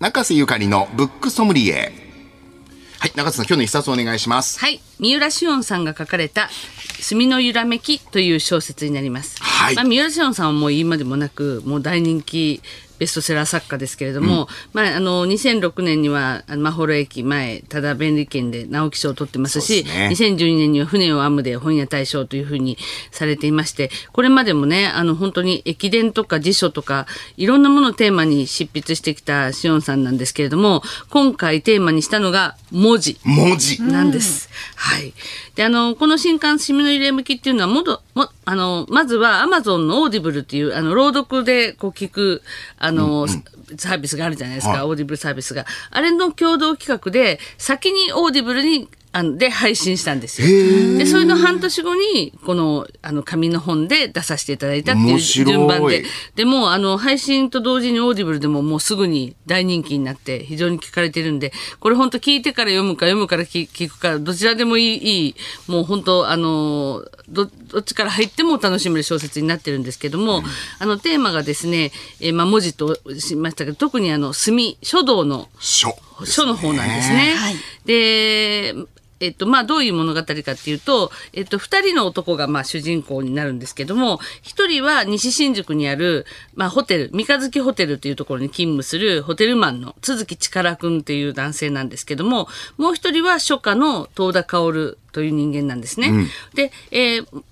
中瀬ゆかりのブックソムリエ。はい、中瀬さん、今日の一冊お願いします。はい。三浦紫音さんが書かれた、墨の揺らめきという小説になります。はいまあ、三浦紫音さんはもう言いまでもなく、もう大人気ベストセラー作家ですけれども、まあ、あの、2006年には、あのマホロ駅前、ただ便利券で直木賞を取ってますし、そうです2012年には船を編むで本屋大賞というふうにされていまして、これまでもね、あの、本当に駅伝とか辞書とか、いろんなものをテーマに執筆してきたしをんさんなんですけれども、今回テーマにしたのが文字。文字。なんです。はい。で、あの、この新刊、墨のゆらめきっていうのは、もど、も、あの、まずは、アマゾンのオーディブルっていう、あの、朗読で、こう、聞く、あの、サービスがあるじゃないですか、はいオーディブルサービスが。あれの共同企画で、先にオーディブルに、あの、で配信したんですよ。で、それの半年後に、この、あの、紙の本で出させていただいたっていう順番で。でも、あの、配信と同時にオーディブルでももうすぐに大人気になって、非常に聞かれてるんで、これ本当聞いてから読むか、読むから聞聞くか、どちらでもいい、いいもう本当、あの、ど、どっちから入っても楽しめる小説になってるんですけども、あの、テーマがですね、えーまあ、文字としましたけど、特にあの、墨、書道の書。書の方なんですね。で、えっと、まあ、どういう物語かっていうと、えっと、二人の男が、まあ、主人公になるんですけども、一人は西新宿にある、まあ、ホテル、三日月ホテルというところに勤務するホテルマンの都築力くんっていう男性なんですけども、もう一人は書家の遠田薫という人間なんですね。で、えー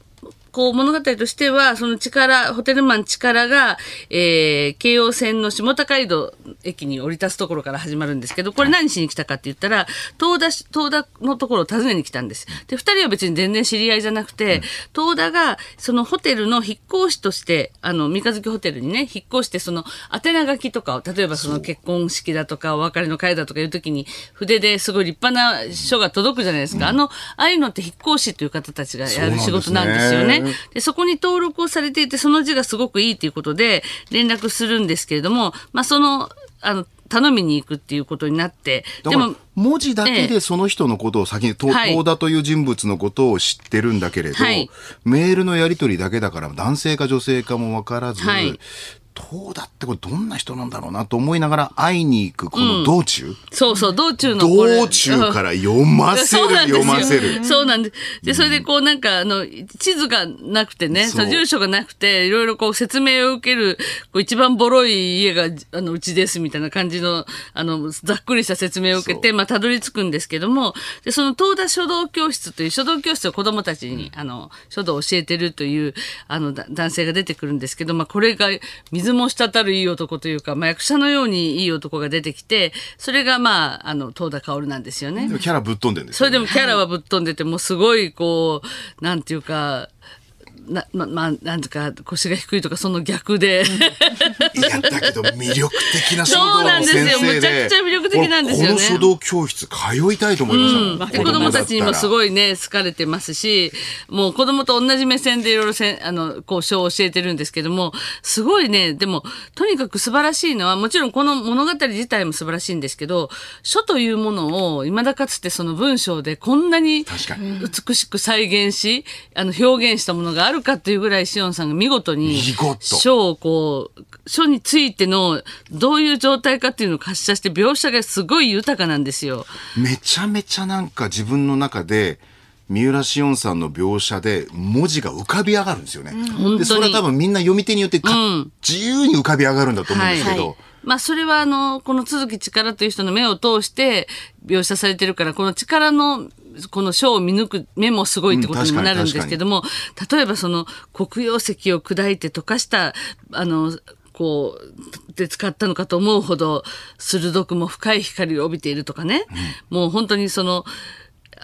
こう物語としては、その力、ホテルマン力が、えー、京王線の下高井戸駅に降り立つところから始まるんですけど、これ何しに来たかって言ったら、東田し、東田のところを訪ねに来たんです。で、二人は別に全然知り合いじゃなくて、東田が、そのホテルの引っ越しとして、あの、三日月ホテルにね、引っ越して、その、宛名書きとかを、例えばその結婚式だとか、お別れの会だとかいう時に、筆ですごい立派な書が届くじゃないですか。あの、ああいうのって引っ越しという方たちがやる仕事なんですよね。でそこに登録をされていて、その字がすごくいいということで、連絡するんですけれども、まあ、その、あの、頼みに行くっていうことになって、だから文字だけええ。でその人のことを先に、とはい。東田という人物のことを知ってるんだけれど、はい。メールのやり取りだけだから男性か女性かも分からず、はい東田ってこれどんな人なんだろうなと思いながら会いに行くこの道中、そうそう、道中の道中から読ませる読ませる。そうなんです。で、それでこうなんか、あの、地図がなくてね、そう。その住所がなくて、いろいろこう説明を受ける、こう一番ボロい家が、あの、うちですみたいな感じの、あの、ざっくりした説明を受けて、まあ、たどり着くんですけども、で、その東田書道教室という書道教室を子供たちに、あの、書道を教えてるという、あの、だ男性が出てくるんですけど、まあ、これが水も滴るいい男というか、まあ、役者のようにいい男が出てきて、それがまあ、あの、東田薫なんですよね。でもキャラぶっ飛んでるんですね。れでもキャラはぶっ飛んでて、もうすごいこう、なんていうか、な、ま、まあ、なんとか腰が低いとかその逆で。いや、だけど魅力的な書道そうなんのですよ先生で。むちゃくちゃ魅力的なんですよね俺この書道教室通いたいと思いましたもん。で子供たちにもすい。ごいね、好かれてますし、もう子供と同じ目線でいろいろせん、あの、こう、書を教えてるんですけども、すごいね、でも、とにかく素晴らしいのは、もちろんこの物語自体も素晴らしいんですけど、書というものを、未だかつてその文章でこんなに美しく再現し、あの、表現したものがあるかっていうぐらい、しおんさんが見事に書をこう、書についての、どういう状態かっていうのを可視化して、描写がすごい豊かなんですよ。めちゃめちゃなんか自分の中で、三浦紫音さんの描写で文字が浮かび上がるんですよね。当に。で、それは多分みんな読み手によってか、自由に浮かび上がるんだと思うんですけど、はい。まあ、それは、あの、この都築力という人の目を通して描写されてるから、この力の、この書を見抜く目もすごいってことにもなるんですけども、例えばその黒曜石を砕いて溶かした、あの、こう、で使ったのかと思うほど鋭くも深い光を帯びているとかね、もう本当にその、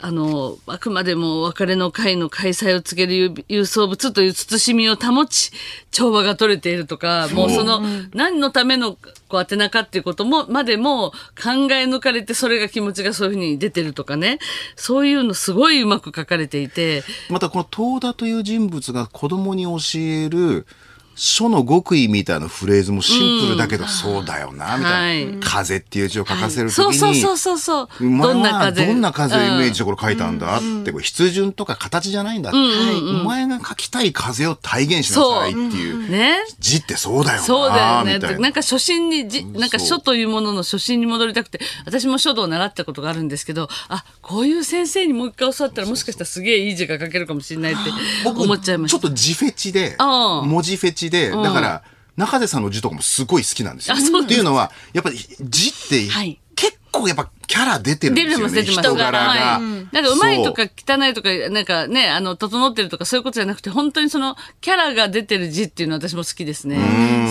あの、あくまでも別れの会の開催を告げる郵送物という慎みを保ち、調和が取れているとか、もうその、何のためのこう宛名かっていうことも、までも考え抜かれて、それが気持ちがそういうふうに出てるとかね、そういうのすごいうまく書かれていて、またこの東田という人物が子供に教える書の極意みたいなフレーズもシンプルだけど、そうだよな、みたいな。はい。風っていう字を書かせるときに、そうそうそうそうどんなは風どんな風をイメージしてこれ書いたんだって、これ筆順とか形じゃないんだって、お前が書きたい風を体現しなさいっていう。ね。字ってそうだよなそうだよね。な。なんか初心にじ、なんか書というものの初心に戻りたくて、私も書道を習ったことがあるんですけど、あ、こういう先生にもう一回教わったらもしかしたらすげえいい字が書けるかもしれないって僕思っちゃいました。ちょっと字フェチで、文字フェチで、だから、中瀬さんの字とかもすごい好きなんですよ。っていうのは、やっぱり字って、はい結構やっぱキャラ出てるんですよね。出てます、出てます。人柄が。はいなんかうまいとか汚いとか、なんかね、あの、整ってるとかそういうことじゃなくて、本当にその、キャラが出てる字っていうのは私も好きですね。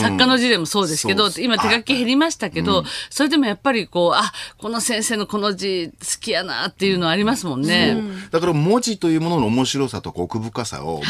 作家の字でもそうですけど、今手書き減りましたけど、それでもやっぱりこう、あ、この先生のこの字好きやなっていうのはありますもんね。だから文字というものの面白さと奥深さをもう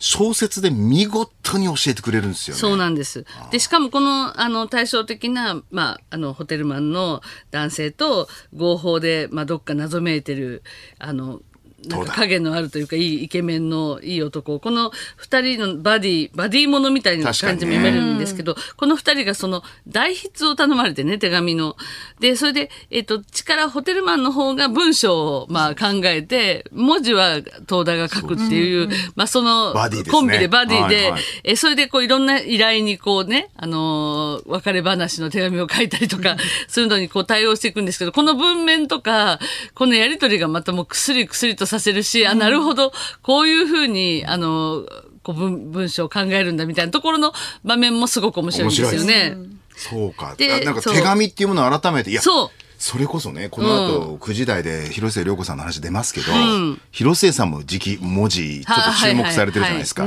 小説で見事に教えてくれるんですよね。そうなんです。で、しかもこの、あの、対照的な、まあ、あの、ホテルマンの男性と合法で、まあ、どっか謎めいてる、あの、なんか影のあるというか、いいイケメンのいい男。この二人のバディ、バディものみたいな感じも読めるんですけど、この二人がその、代筆を頼まれてね、手紙の。で、それで、えっ、と、力ホテルマンの方が文章を、まあ、考えて、文字は東田が書くっていう、まあ、その、コンビでバディで、えそれでこういろんな依頼にこうね、あのー別れ話の手紙を書いたりとか、するのにこう対応していくんですけど、この文面とか、このやりとりがまたもう薬薬とさせるし、あ、なるほど、こういうふうに、あのーこう文文章を考えるんだみたいなところの場面もすごく面白いんですよね。そうか。なんか手紙っていうものを改めて、いや、そう。それこそね、この後、9時台で広末涼子さんの話出ますけど、広末さんも時期、文字、ちょっと注目されてるじゃないですか。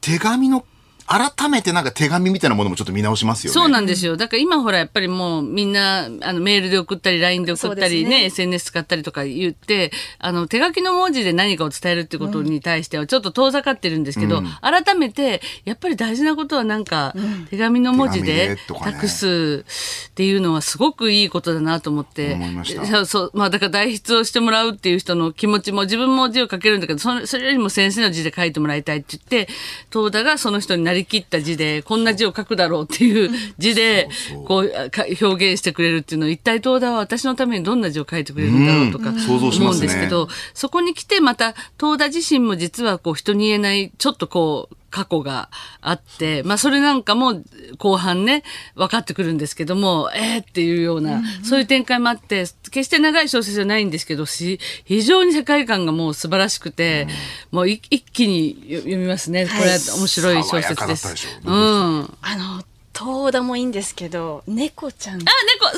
手紙の、改めてなんか手紙みたいなものもちょっと見直しますよね。そうなんですよ。だから今ほらやっぱりもうみんなあのメールで送ったり LINE で送ったりねね。SNS 使ったりとか言ってあの手書きの文字で何かを伝えるってことに対してはちょっと遠ざかってるんですけど、改めてやっぱり大事なことはなんか手紙の文字手で託すっていうのはすごくいいことだなと思って。思いました。そうそう。まあだから代筆をしてもらうっていう人の気持ちも自分も字を書けるんだけどそれそれよりも先生の字で書いてもらいたいって言って東田がその人になりきった字でこんな字を書くだろうっていう字でこうか表現してくれるっていうのを一体東田は私のためにどんな字を書いてくれるんだろうとか思うんですけど、そこに来てまた東田自身も実はこう人に言えないちょっとこう過去があって、まあそれなんかも後半ね、分かってくるんですけども、えー、っていうような、そういう展開もあって、決して長い小説じゃないんですけど、し非常に世界観がもう素晴らしくて、もうい一気に読みますね。これは面白い小説ですょ。うん。あ、あの東田もいいんですけど猫ちゃん猫、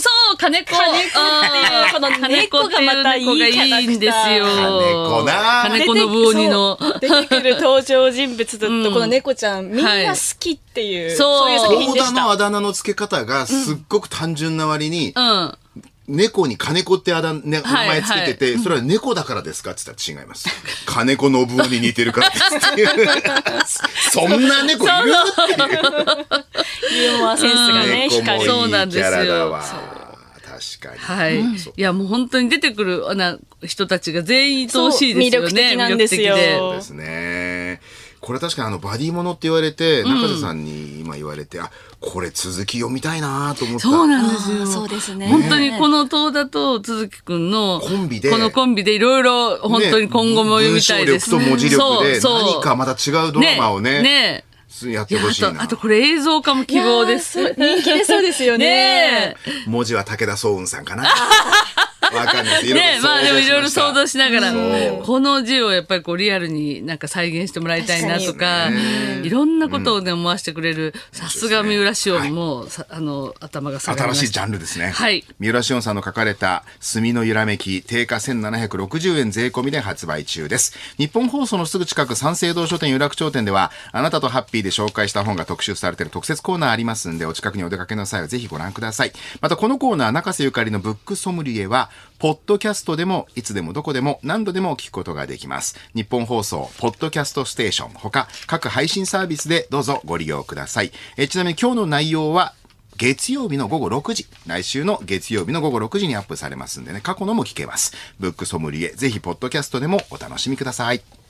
そう、金子。金子っていうこの猫がまたいい金子っていう猫がいいんですよ。金子な金子信鬼の。出てくる登場人物とこの猫ちゃん、みんな好きっていう、そうそういう作品で大田のした。あだ名の付け方がすっごく単純な割に、うん。猫に金子ってあだ、ね、名前つけてて、それは猫だからですかって言ったら違います。金子信夫に似てるからですっていう。そんな猫いる？っていう。ユーモアセンスがね、光る。そうなんですよ。確かに。はい。いや、もう本当に出てくるあな人たちが全員愛おしいですよね。魅力的なんですよそうですね。これ確かにあのバディものって言われて、中瀬さんに今言われて、あ、これ続き読みたいなと思った。そうなんですよ。そうですね。本当にこの東田と都築くんのコンビでこのコンビでいろいろ本当に今後も読みたいです。文章力と文字力でそうそう何かまた違うドラマをね、ねやってほしいな。と、あとこれ映像化も希望です。人気出そうですよね。ねえ。文字は武田壮雲さんかな。わかんないです。ねまあでもいろいろ想像しながらこの字をやっぱりこうリアルになんか再現してもらいたいなとか、いろんなことをね思わせてくれる、さすが三浦紫音も、さあの、頭が下がりまし。新しいジャンルですね。はい三浦紫音さんの書かれた墨の揺らめき、定価1760円税込みで発売中です。日本放送のすぐ近く三省堂書店有楽町店では、あなたとハッピーで紹介した本が特集されている特設コーナーありますんで、お近くにお出かけの際はぜひご覧ください。またこのコーナー、中瀬ゆかりのブックソムリエは、ポッドキャストでも、いつでもどこでも何度でも聞くことができます。日本放送、ポッドキャストステーション、ほか各配信サービスでどうぞご利用ください。えちなみに今日の内容は、月曜日の午後6時、来週の月曜日の午後6時にアップされますんでね、過去のも聞けます。ブックソムリエ、ぜひポッドキャストでもお楽しみください。